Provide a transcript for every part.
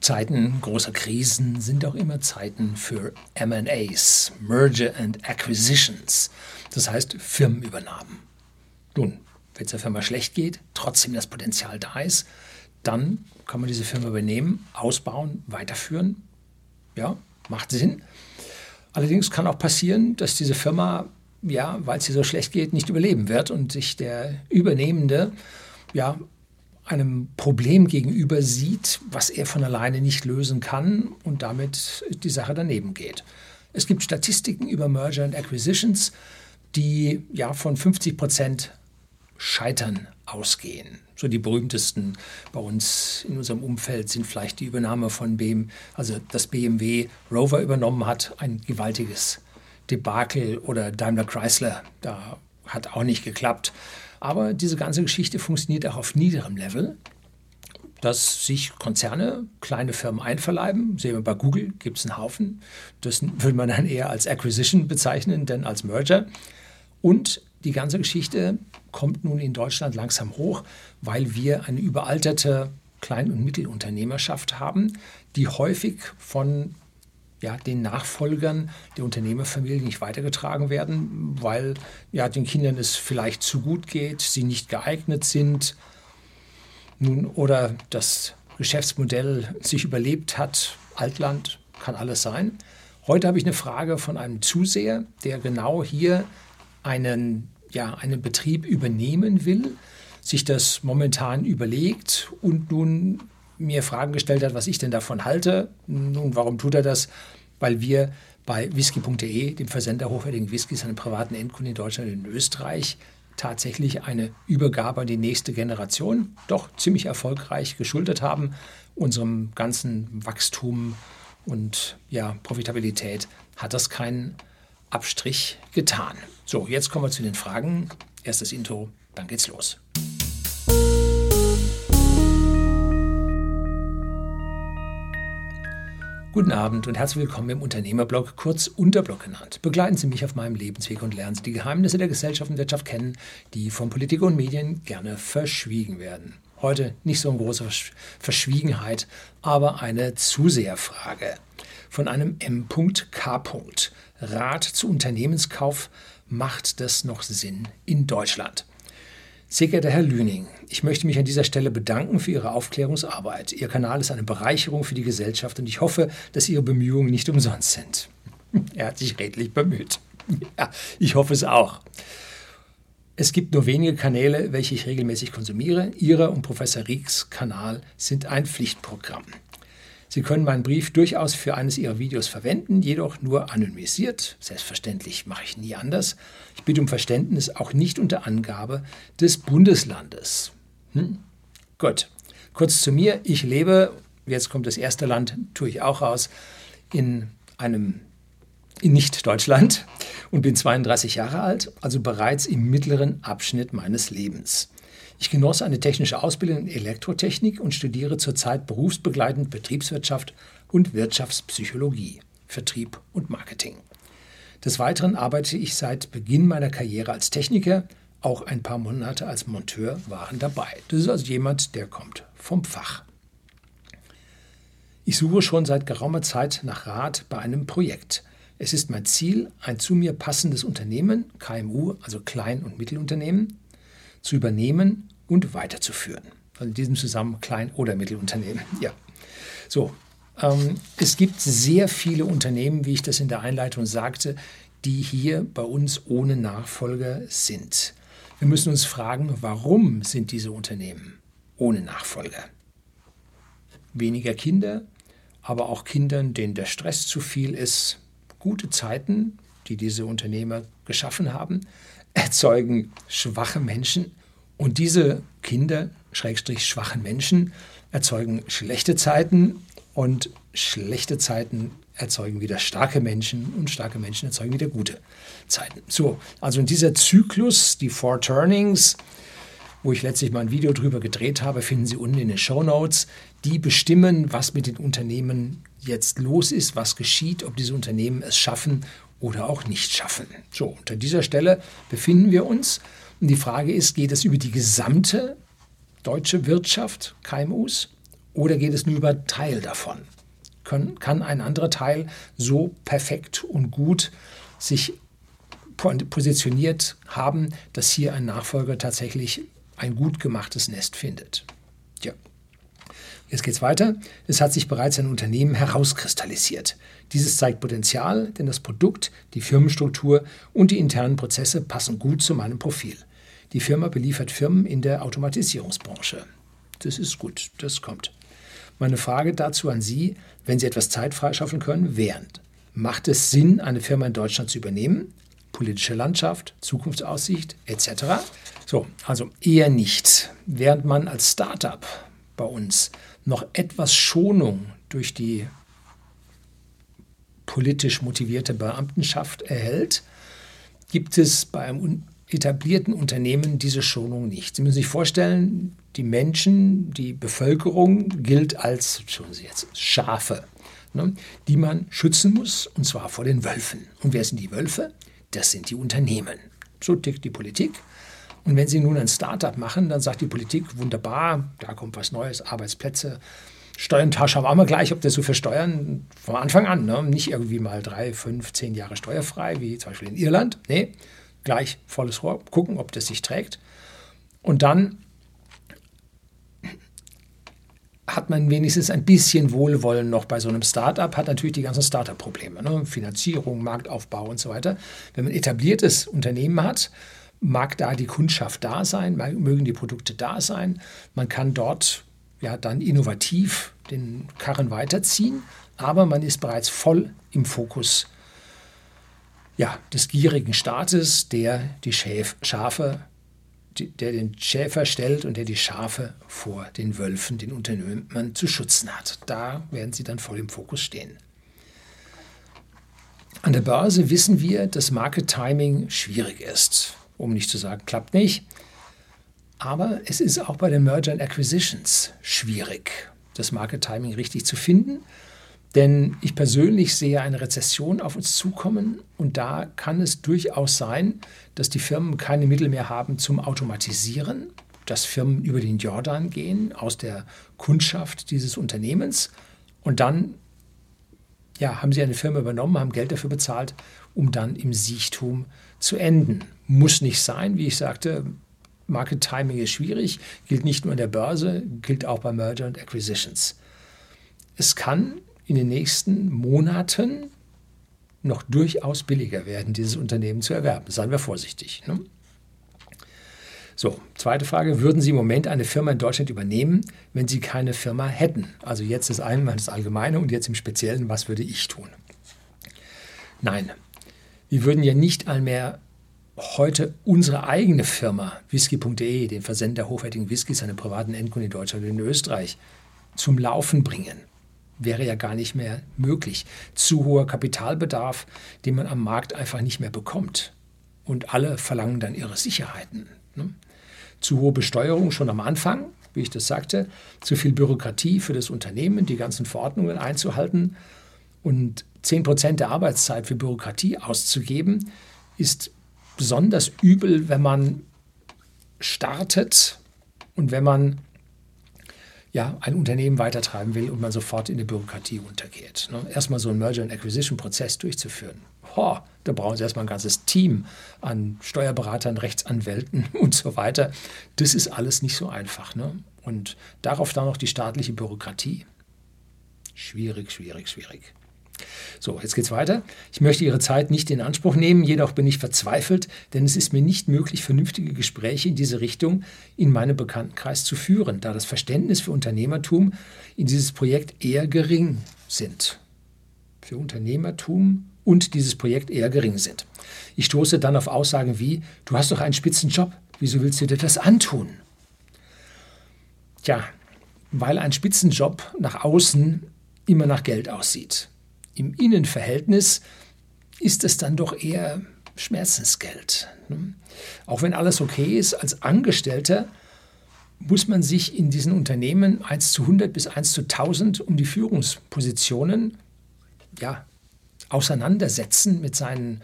Zeiten großer Krisen sind auch immer Zeiten für MAs, Merger and Acquisitions, das heißt Firmenübernahmen. Nun, wenn es der Firma schlecht geht, trotzdem das Potenzial da ist, dann kann man diese Firma übernehmen, ausbauen, weiterführen. Ja, macht Sinn. Allerdings kann auch passieren, dass diese Firma, ja, weil es ihr so schlecht geht, nicht überleben wird und sich der Übernehmende ja, einem Problem gegenüber sieht, was er von alleine nicht lösen kann und damit die Sache daneben geht. Es gibt Statistiken über Merger and Acquisitions, die ja von 50 Prozent Scheitern ausgehen. So die berühmtesten bei uns in unserem Umfeld sind vielleicht die Übernahme von BMW, also dass BMW Rover übernommen hat, ein gewaltiges Debakel oder Daimler Chrysler, da hat auch nicht geklappt. Aber diese ganze Geschichte funktioniert auch auf niederem Level, dass sich Konzerne kleine Firmen einverleiben. Sehen wir bei Google, gibt es einen Haufen. Das würde man dann eher als Acquisition bezeichnen, denn als Merger. Und die ganze Geschichte kommt nun in Deutschland langsam hoch, weil wir eine überalterte Klein- und Mittelunternehmerschaft haben, die häufig von ja, den Nachfolgern der Unternehmerfamilie nicht weitergetragen werden, weil ja, den Kindern es vielleicht zu gut geht, sie nicht geeignet sind nun, oder das Geschäftsmodell sich überlebt hat. Altland kann alles sein. Heute habe ich eine Frage von einem Zuseher, der genau hier einen, ja, einen Betrieb übernehmen will, sich das momentan überlegt und nun mir Fragen gestellt hat, was ich denn davon halte. Nun, warum tut er das? Weil wir bei whisky.de, dem Versender hochwertigen Whiskys an privaten Endkunden in Deutschland und in Österreich, tatsächlich eine Übergabe an die nächste Generation doch ziemlich erfolgreich geschuldet haben. Unserem ganzen Wachstum und ja, Profitabilität hat das keinen Abstrich getan. So, jetzt kommen wir zu den Fragen. Erstes Intro, dann geht's los. Guten Abend und herzlich willkommen im Unternehmerblog, kurz Unterblog genannt. Begleiten Sie mich auf meinem Lebensweg und lernen Sie die Geheimnisse der Gesellschaft und Wirtschaft kennen, die von Politik und Medien gerne verschwiegen werden. Heute nicht so eine große Verschwiegenheit, aber eine Zuseherfrage von einem M.K. Rat zu Unternehmenskauf, macht das noch Sinn in Deutschland? Sehr geehrter Herr Lüning, ich möchte mich an dieser Stelle bedanken für Ihre Aufklärungsarbeit. Ihr Kanal ist eine Bereicherung für die Gesellschaft und ich hoffe, dass Ihre Bemühungen nicht umsonst sind. Er hat sich redlich bemüht. Ja, ich hoffe es auch. Es gibt nur wenige Kanäle, welche ich regelmäßig konsumiere. Ihre und Professor Rieks Kanal sind ein Pflichtprogramm. Sie können meinen Brief durchaus für eines Ihrer Videos verwenden, jedoch nur anonymisiert. Selbstverständlich mache ich nie anders. Ich bitte um Verständnis auch nicht unter Angabe des Bundeslandes. Hm? Gut, kurz zu mir. Ich lebe, jetzt kommt das erste Land, tue ich auch raus, in einem in Nicht-Deutschland und bin 32 Jahre alt, also bereits im mittleren Abschnitt meines Lebens. Ich genoss eine technische Ausbildung in Elektrotechnik und studiere zurzeit berufsbegleitend Betriebswirtschaft und Wirtschaftspsychologie, Vertrieb und Marketing. Des Weiteren arbeite ich seit Beginn meiner Karriere als Techniker, auch ein paar Monate als Monteur waren dabei. Das ist also jemand, der kommt vom Fach. Ich suche schon seit geraumer Zeit nach Rat bei einem Projekt. Es ist mein Ziel, ein zu mir passendes Unternehmen, KMU, also Klein- und Mittelunternehmen, zu übernehmen und weiterzuführen. Also in diesem Zusammenhang Klein- oder Mittelunternehmen. Ja. So. Ähm, es gibt sehr viele Unternehmen, wie ich das in der Einleitung sagte, die hier bei uns ohne Nachfolger sind. Wir müssen uns fragen, warum sind diese Unternehmen ohne Nachfolger? Weniger Kinder, aber auch Kindern, denen der Stress zu viel ist. Gute Zeiten, die diese Unternehmer geschaffen haben, erzeugen schwache Menschen und diese Kinder, Schrägstrich schwachen Menschen, erzeugen schlechte Zeiten und schlechte Zeiten erzeugen wieder starke Menschen und starke Menschen erzeugen wieder gute Zeiten. So, also in dieser Zyklus, die Four Turnings, wo ich letztlich mal ein Video drüber gedreht habe, finden Sie unten in den Show Notes. Die bestimmen, was mit den Unternehmen jetzt los ist, was geschieht, ob diese Unternehmen es schaffen oder auch nicht schaffen. So, unter dieser Stelle befinden wir uns. Und die Frage ist, geht es über die gesamte deutsche Wirtschaft, KMUs, Oder geht es nur über Teil davon? Kann, kann ein anderer Teil so perfekt und gut sich positioniert haben, dass hier ein Nachfolger tatsächlich ein gut gemachtes Nest findet? Tja. Jetzt geht's weiter. Es hat sich bereits ein Unternehmen herauskristallisiert. Dieses zeigt Potenzial, denn das Produkt, die Firmenstruktur und die internen Prozesse passen gut zu meinem Profil. Die Firma beliefert Firmen in der Automatisierungsbranche. Das ist gut, das kommt. Meine Frage dazu an Sie, wenn Sie etwas Zeit freischaufeln können, während. Macht es Sinn, eine Firma in Deutschland zu übernehmen? Politische Landschaft, Zukunftsaussicht etc. So, also eher nicht. Während man als Startup bei uns noch etwas Schonung durch die politisch motivierte Beamtenschaft erhält, gibt es bei einem etablierten Unternehmen diese Schonung nicht. Sie müssen sich vorstellen, die Menschen, die Bevölkerung gilt als, jetzt, Schafe, ne, die man schützen muss, und zwar vor den Wölfen. Und wer sind die Wölfe? Das sind die Unternehmen. So tickt die Politik. Und wenn Sie nun ein Startup machen, dann sagt die Politik, wunderbar, da kommt was Neues, Arbeitsplätze, Steuertasche haben wir gleich, ob das so für Steuern von Anfang an, ne? nicht irgendwie mal drei, fünf, zehn Jahre steuerfrei, wie zum Beispiel in Irland. Nee, gleich volles Rohr, gucken, ob das sich trägt. Und dann hat man wenigstens ein bisschen Wohlwollen noch bei so einem Startup, hat natürlich die ganzen Startup-Probleme, ne? Finanzierung, Marktaufbau und so weiter. Wenn man etabliertes Unternehmen hat, mag da die Kundschaft da sein, mögen die Produkte da sein, man kann dort ja dann innovativ den Karren weiterziehen, aber man ist bereits voll im Fokus ja, des gierigen Staates, der die Schäf Schafe, der den Schäfer stellt und der die Schafe vor den Wölfen, den Unternehmern zu schützen hat. Da werden sie dann voll im Fokus stehen. An der Börse wissen wir, dass Market Timing schwierig ist, um nicht zu sagen, klappt nicht. Aber es ist auch bei den Merger and Acquisitions schwierig, das Market Timing richtig zu finden denn ich persönlich sehe eine Rezession auf uns zukommen und da kann es durchaus sein, dass die Firmen keine Mittel mehr haben zum Automatisieren, dass Firmen über den Jordan gehen aus der Kundschaft dieses Unternehmens und dann ja, haben sie eine Firma übernommen, haben Geld dafür bezahlt, um dann im Siechtum zu enden. Muss nicht sein, wie ich sagte, Market Timing ist schwierig, gilt nicht nur in der Börse, gilt auch bei Merger und Acquisitions. Es kann in den nächsten Monaten noch durchaus billiger werden, dieses Unternehmen zu erwerben. Seien wir vorsichtig. Ne? So, zweite Frage. Würden Sie im Moment eine Firma in Deutschland übernehmen, wenn Sie keine Firma hätten? Also jetzt ist einmal das Allgemeine und jetzt im Speziellen, was würde ich tun? Nein, wir würden ja nicht allmehr heute unsere eigene Firma, whisky.de, den Versender hochwertigen Whiskys an privaten Endkunden in Deutschland und in Österreich, zum Laufen bringen wäre ja gar nicht mehr möglich. Zu hoher Kapitalbedarf, den man am Markt einfach nicht mehr bekommt. Und alle verlangen dann ihre Sicherheiten. Ne? Zu hohe Besteuerung schon am Anfang, wie ich das sagte, zu viel Bürokratie für das Unternehmen, die ganzen Verordnungen einzuhalten und 10 Prozent der Arbeitszeit für Bürokratie auszugeben, ist besonders übel, wenn man startet und wenn man ja, ein Unternehmen weitertreiben will und man sofort in die Bürokratie untergeht. Ne? Erstmal so einen Merger- and Acquisition-Prozess durchzuführen. Ho, da brauchen Sie erstmal ein ganzes Team an Steuerberatern, Rechtsanwälten und so weiter. Das ist alles nicht so einfach. Ne? Und darauf dann noch die staatliche Bürokratie. Schwierig, schwierig, schwierig. So, jetzt geht's weiter. Ich möchte Ihre Zeit nicht in Anspruch nehmen, jedoch bin ich verzweifelt, denn es ist mir nicht möglich, vernünftige Gespräche in diese Richtung in meinem Bekanntenkreis zu führen, da das Verständnis für Unternehmertum in dieses Projekt eher gering sind. Für Unternehmertum und dieses Projekt eher gering sind. Ich stoße dann auf Aussagen wie, du hast doch einen spitzen Job, wieso willst du dir das antun? Tja, weil ein Spitzenjob nach außen immer nach Geld aussieht im Innenverhältnis ist es dann doch eher Schmerzensgeld. Ne? Auch wenn alles okay ist, als Angestellter muss man sich in diesen Unternehmen 1 zu 100 bis 1 zu 1000 um die Führungspositionen ja, auseinandersetzen mit seinen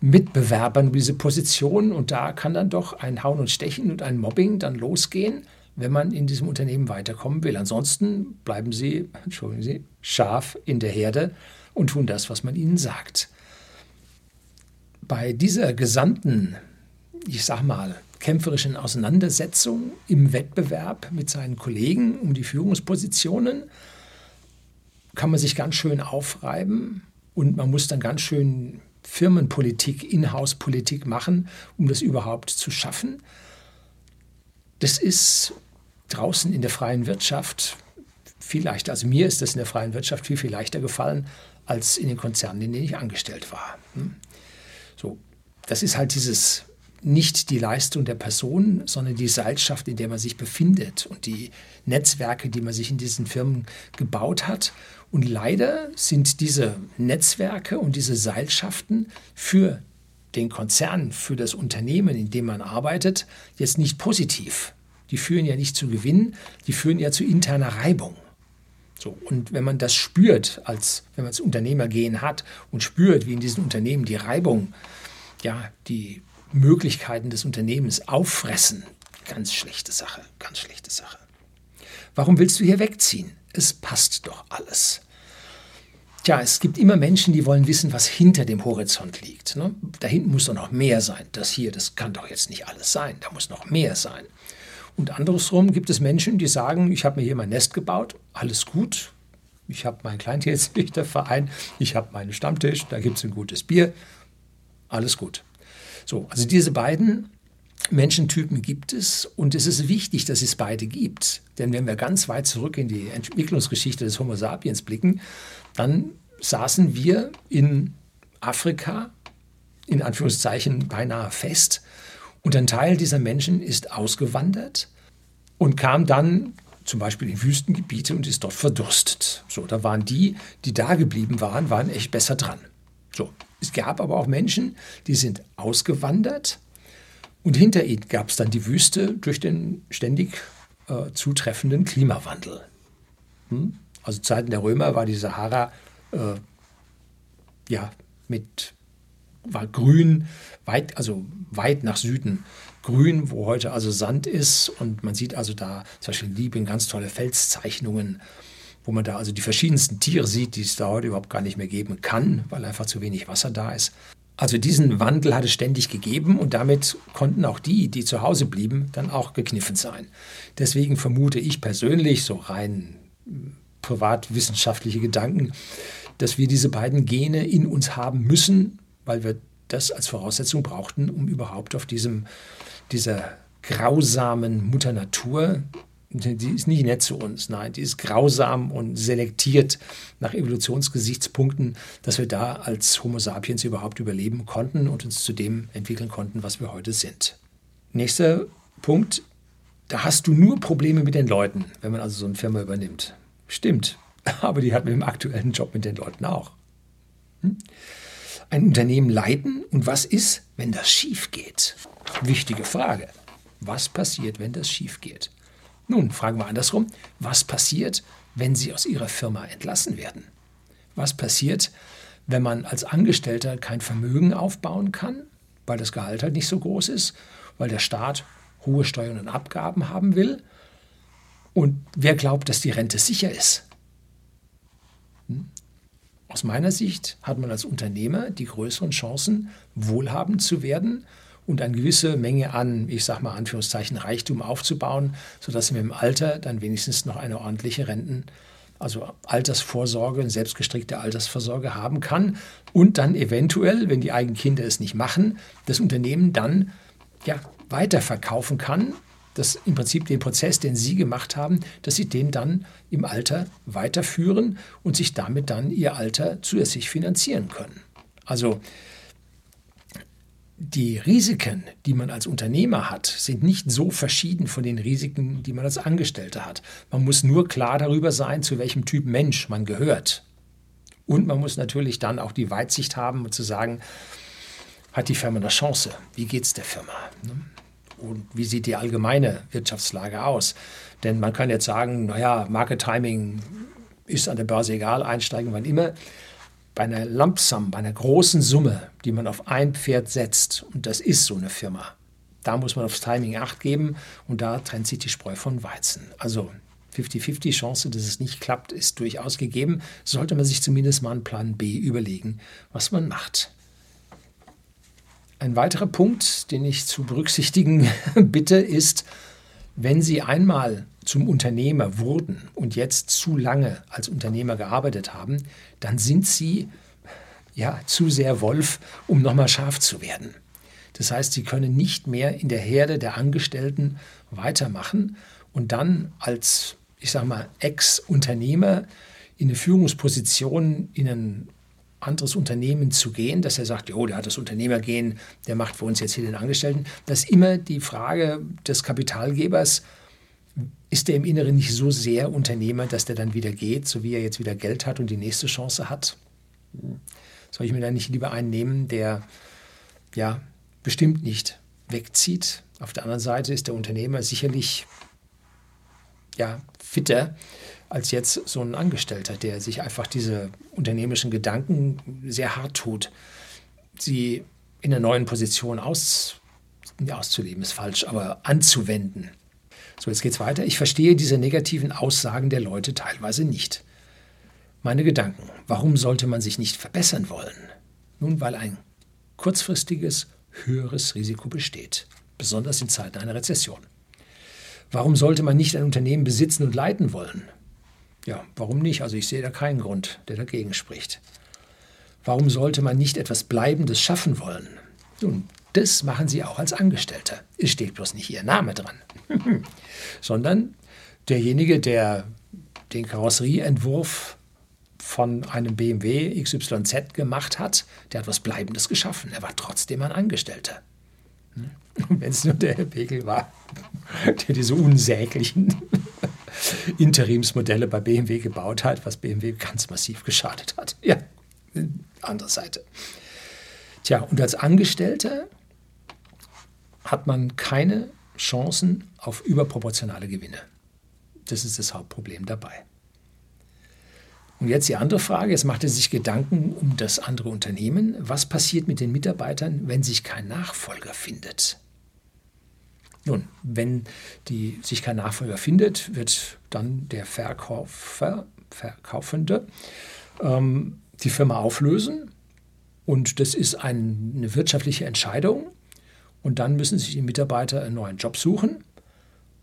Mitbewerbern um diese Position. Und da kann dann doch ein Hauen und Stechen und ein Mobbing dann losgehen, wenn man in diesem Unternehmen weiterkommen will. Ansonsten bleiben Sie, entschuldigen Sie, scharf in der Herde und tun das, was man ihnen sagt. Bei dieser gesamten, ich sag mal, kämpferischen Auseinandersetzung im Wettbewerb mit seinen Kollegen um die Führungspositionen kann man sich ganz schön aufreiben und man muss dann ganz schön Firmenpolitik, Inhouse-Politik machen, um das überhaupt zu schaffen. Das ist draußen in der freien Wirtschaft viel leichter. Also mir ist das in der freien Wirtschaft viel, viel leichter gefallen als in den Konzernen, in denen ich angestellt war. Hm? So, das ist halt dieses nicht die Leistung der Person, sondern die Seilschaft, in der man sich befindet und die Netzwerke, die man sich in diesen Firmen gebaut hat. Und leider sind diese Netzwerke und diese Seilschaften für den Konzern, für das Unternehmen, in dem man arbeitet, jetzt nicht positiv. Die führen ja nicht zu Gewinn, die führen ja zu interner Reibung. So, und wenn man das spürt, als wenn man das Unternehmergehen hat und spürt, wie in diesen Unternehmen die Reibung, ja, die Möglichkeiten des Unternehmens auffressen. Ganz schlechte Sache, ganz schlechte Sache. Warum willst du hier wegziehen? Es passt doch alles. Tja, es gibt immer Menschen, die wollen wissen, was hinter dem Horizont liegt. Ne? Da hinten muss doch noch mehr sein. Das hier, das kann doch jetzt nicht alles sein. Da muss noch mehr sein. Und andersrum gibt es Menschen, die sagen, ich habe mir hier mein Nest gebaut, alles gut. Ich habe meinen Kleintierzüchterverein, ich habe meinen Stammtisch, da gibt es ein gutes Bier, alles gut. So, also diese beiden Menschentypen gibt es und es ist wichtig, dass es beide gibt. Denn wenn wir ganz weit zurück in die Entwicklungsgeschichte des Homo sapiens blicken, dann saßen wir in Afrika in Anführungszeichen beinahe fest und ein Teil dieser Menschen ist ausgewandert und kam dann zum Beispiel in Wüstengebiete und ist dort verdurstet. So, da waren die, die da geblieben waren, waren echt besser dran. So, es gab aber auch Menschen, die sind ausgewandert und hinter ihnen gab es dann die Wüste durch den ständig äh, zutreffenden Klimawandel. Hm? Also Zeiten der Römer war die Sahara äh, ja mit war grün, weit, also weit nach Süden grün, wo heute also Sand ist. Und man sieht also da zum Beispiel in Libyen ganz tolle Felszeichnungen wo man da also die verschiedensten Tiere sieht, die es da heute überhaupt gar nicht mehr geben kann, weil einfach zu wenig Wasser da ist. Also diesen Wandel hat es ständig gegeben und damit konnten auch die, die zu Hause blieben, dann auch gekniffen sein. Deswegen vermute ich persönlich, so rein privatwissenschaftliche Gedanken, dass wir diese beiden Gene in uns haben müssen, weil wir das als Voraussetzung brauchten, um überhaupt auf diesem, dieser grausamen Mutter Natur die ist nicht nett zu uns, nein, die ist grausam und selektiert nach Evolutionsgesichtspunkten, dass wir da als Homo sapiens überhaupt überleben konnten und uns zu dem entwickeln konnten, was wir heute sind. Nächster Punkt, da hast du nur Probleme mit den Leuten, wenn man also so eine Firma übernimmt. Stimmt, aber die hat mit dem aktuellen Job mit den Leuten auch. Hm? Ein Unternehmen leiten und was ist, wenn das schief geht? Wichtige Frage. Was passiert, wenn das schief geht? Nun, fragen wir andersrum, was passiert, wenn Sie aus Ihrer Firma entlassen werden? Was passiert, wenn man als Angestellter kein Vermögen aufbauen kann, weil das Gehalt halt nicht so groß ist, weil der Staat hohe Steuern und Abgaben haben will? Und wer glaubt, dass die Rente sicher ist? Hm? Aus meiner Sicht hat man als Unternehmer die größeren Chancen, wohlhabend zu werden und eine gewisse Menge an, ich sage mal Anführungszeichen, Reichtum aufzubauen, sodass wir im Alter dann wenigstens noch eine ordentliche Renten, also Altersvorsorge, eine selbstgestrickte Altersvorsorge haben kann und dann eventuell, wenn die eigenen Kinder es nicht machen, das Unternehmen dann ja, weiterverkaufen kann, dass im Prinzip den Prozess, den Sie gemacht haben, dass Sie den dann im Alter weiterführen und sich damit dann Ihr Alter zusätzlich finanzieren können. Also die Risiken, die man als Unternehmer hat, sind nicht so verschieden von den Risiken, die man als Angestellter hat. Man muss nur klar darüber sein, zu welchem Typ Mensch man gehört. Und man muss natürlich dann auch die Weitsicht haben, um zu sagen, hat die Firma eine Chance? Wie geht es der Firma? Ne? Und wie sieht die allgemeine Wirtschaftslage aus? Denn man kann jetzt sagen, naja, Market Timing ist an der Börse egal, einsteigen wann immer bei einer Lump Sum, bei einer großen Summe, die man auf ein Pferd setzt, und das ist so eine Firma, Da muss man aufs Timing acht geben und da trennt sich die Spreu von Weizen. Also 50-50 Chance, dass es nicht klappt, ist durchaus gegeben. Sollte man sich zumindest mal einen Plan B überlegen, was man macht. Ein weiterer Punkt, den ich zu berücksichtigen bitte, ist, wenn Sie einmal zum Unternehmer wurden und jetzt zu lange als Unternehmer gearbeitet haben, dann sind Sie ja zu sehr Wolf, um nochmal scharf zu werden. Das heißt, Sie können nicht mehr in der Herde der Angestellten weitermachen und dann als, ich sage mal, Ex-Unternehmer in eine Führungsposition in ein anderes Unternehmen zu gehen, dass er sagt, oh, der hat das Unternehmergehen, der macht für uns jetzt hier den Angestellten. Das ist immer die Frage des Kapitalgebers, ist der im Inneren nicht so sehr Unternehmer, dass der dann wieder geht, so wie er jetzt wieder Geld hat und die nächste Chance hat? Soll ich mir da nicht lieber einen nehmen, der ja bestimmt nicht wegzieht? Auf der anderen Seite ist der Unternehmer sicherlich ja, fitter als jetzt so ein Angestellter, der sich einfach diese unternehmerischen Gedanken sehr hart tut, sie in einer neuen Position aus, auszuleben, ist falsch, aber anzuwenden. So, jetzt geht es weiter. Ich verstehe diese negativen Aussagen der Leute teilweise nicht. Meine Gedanken. Warum sollte man sich nicht verbessern wollen? Nun, weil ein kurzfristiges, höheres Risiko besteht, besonders in Zeiten einer Rezession. Warum sollte man nicht ein Unternehmen besitzen und leiten wollen? Ja, warum nicht? Also ich sehe da keinen Grund, der dagegen spricht. Warum sollte man nicht etwas Bleibendes schaffen wollen? Nun, das machen Sie auch als Angestellter. Es steht bloß nicht Ihr Name dran, sondern derjenige, der den Karosserieentwurf von einem BMW XYZ gemacht hat, der hat was Bleibendes geschaffen. Er war trotzdem ein Angestellter. Wenn es nur der Herr Pegel war, der diese unsäglichen Interimsmodelle bei BMW gebaut hat, was BMW ganz massiv geschadet hat. Ja, andere Seite. Tja, und als Angestellter hat man keine Chancen auf überproportionale Gewinne. Das ist das Hauptproblem dabei. Und jetzt die andere Frage, jetzt macht er sich Gedanken um das andere Unternehmen. Was passiert mit den Mitarbeitern, wenn sich kein Nachfolger findet? Nun, wenn die, sich kein Nachfolger findet, wird dann der Verkäufer, Verkaufende ähm, die Firma auflösen. Und das ist ein, eine wirtschaftliche Entscheidung. Und dann müssen sich die Mitarbeiter einen neuen Job suchen.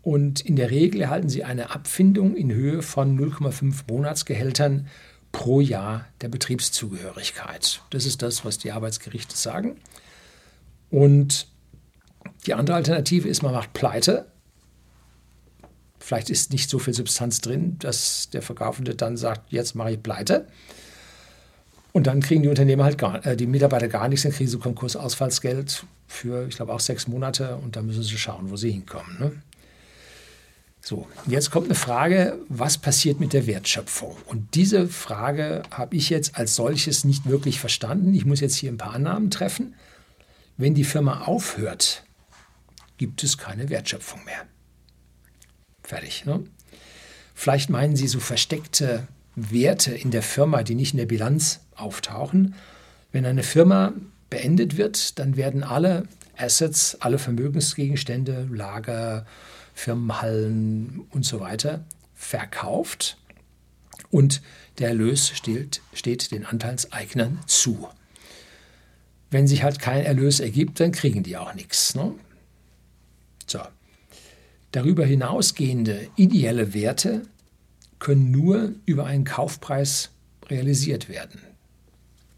Und in der Regel erhalten sie eine Abfindung in Höhe von 0,5 Monatsgehältern pro Jahr der Betriebszugehörigkeit. Das ist das, was die Arbeitsgerichte sagen. Und die andere Alternative ist, man macht Pleite. Vielleicht ist nicht so viel Substanz drin, dass der Verkaufende dann sagt, jetzt mache ich Pleite. Und dann kriegen die Unternehmer halt gar, äh, die Mitarbeiter gar nichts, dann kriegen sie Konkursausfallsgeld für, ich glaube, auch sechs Monate und dann müssen sie schauen, wo sie hinkommen. Ne? So, jetzt kommt eine Frage, was passiert mit der Wertschöpfung? Und diese Frage habe ich jetzt als solches nicht wirklich verstanden. Ich muss jetzt hier ein paar Annahmen treffen. Wenn die Firma aufhört, gibt es keine Wertschöpfung mehr. Fertig. Ne? Vielleicht meinen Sie so versteckte Werte in der Firma, die nicht in der Bilanz auftauchen. Wenn eine Firma beendet wird, dann werden alle Assets, alle Vermögensgegenstände, Lager, Firmenhallen und so weiter verkauft und der Erlös steht, steht den Anteilseignern zu. Wenn sich halt kein Erlös ergibt, dann kriegen die auch nichts. Ne? So. Darüber hinausgehende ideelle Werte können nur über einen Kaufpreis realisiert werden.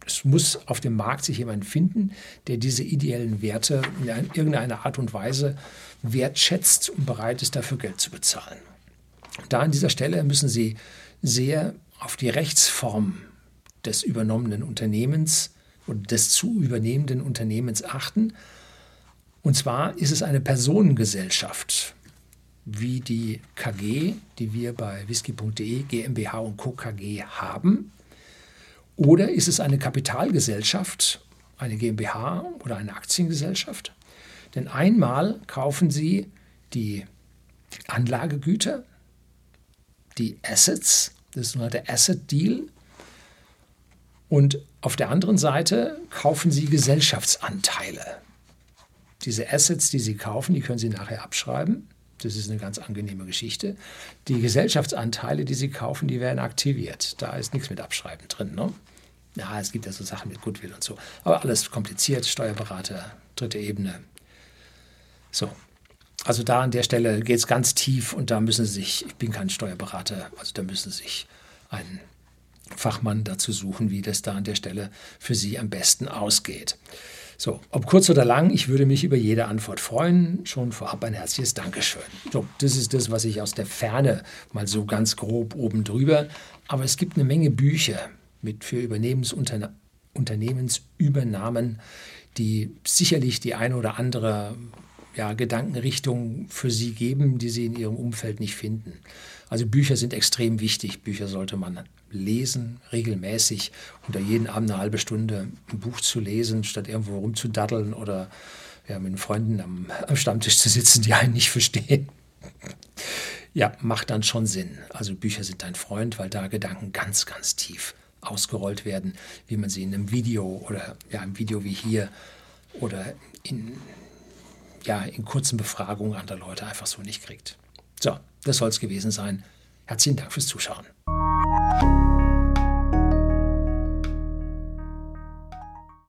Es muss auf dem Markt sich jemand finden, der diese ideellen Werte in irgendeiner Art und Weise wertschätzt und bereit ist, dafür Geld zu bezahlen. Da an dieser Stelle müssen Sie sehr auf die Rechtsform des übernommenen Unternehmens und des zu übernehmenden Unternehmens achten und zwar ist es eine Personengesellschaft, wie die KG, die wir bei whisky.de GmbH und Co. KG haben. Oder ist es eine Kapitalgesellschaft, eine GmbH oder eine Aktiengesellschaft? Denn einmal kaufen Sie die Anlagegüter, die Assets, das der Asset Deal. Und auf der anderen Seite kaufen Sie Gesellschaftsanteile. diese Assets, die Sie kaufen, die können Sie nachher abschreiben. Das ist eine ganz angenehme Geschichte. Die Gesellschaftsanteile, die Sie kaufen, die werden aktiviert. Da ist nichts mit Abschreiben drin. Ne? Ja, es gibt ja so Sachen mit Goodwill und so. Aber alles kompliziert, Steuerberater, dritte Ebene. So. Also da an der Stelle geht es ganz tief und da müssen Sie sich, ich bin kein Steuerberater, also da müssen Sie sich einen Fachmann dazu suchen, wie das da an der Stelle für Sie am besten ausgeht. So, ob kurz oder lang, ich würde mich über jede Antwort freuen. Schon vorab ein herzliches Dankeschön. So, das ist das, was ich aus der Ferne mal so ganz grob oben drüber. Aber es gibt eine Menge Bücher mit für Unternehmensübernahmen, die sicherlich die eine oder andere ja, Gedankenrichtung für Sie geben, die Sie in Ihrem Umfeld nicht finden. Also Bücher sind extrem wichtig. Bücher sollte man lesen, regelmäßig, unter jeden Abend eine halbe Stunde ein Buch zu lesen, statt irgendwo rumzudaddeln oder ja, mit Freunden am, am Stammtisch zu sitzen, die einen nicht verstehen. Ja, macht dann schon Sinn. Also Bücher sind dein Freund, weil da Gedanken ganz, ganz tief ausgerollt werden, wie man sie in einem Video oder ja, im Video wie hier oder in, ja, in kurzen Befragungen anderer Leute einfach so nicht kriegt. So, das soll es gewesen sein. Herzlichen Dank fürs Zuschauen.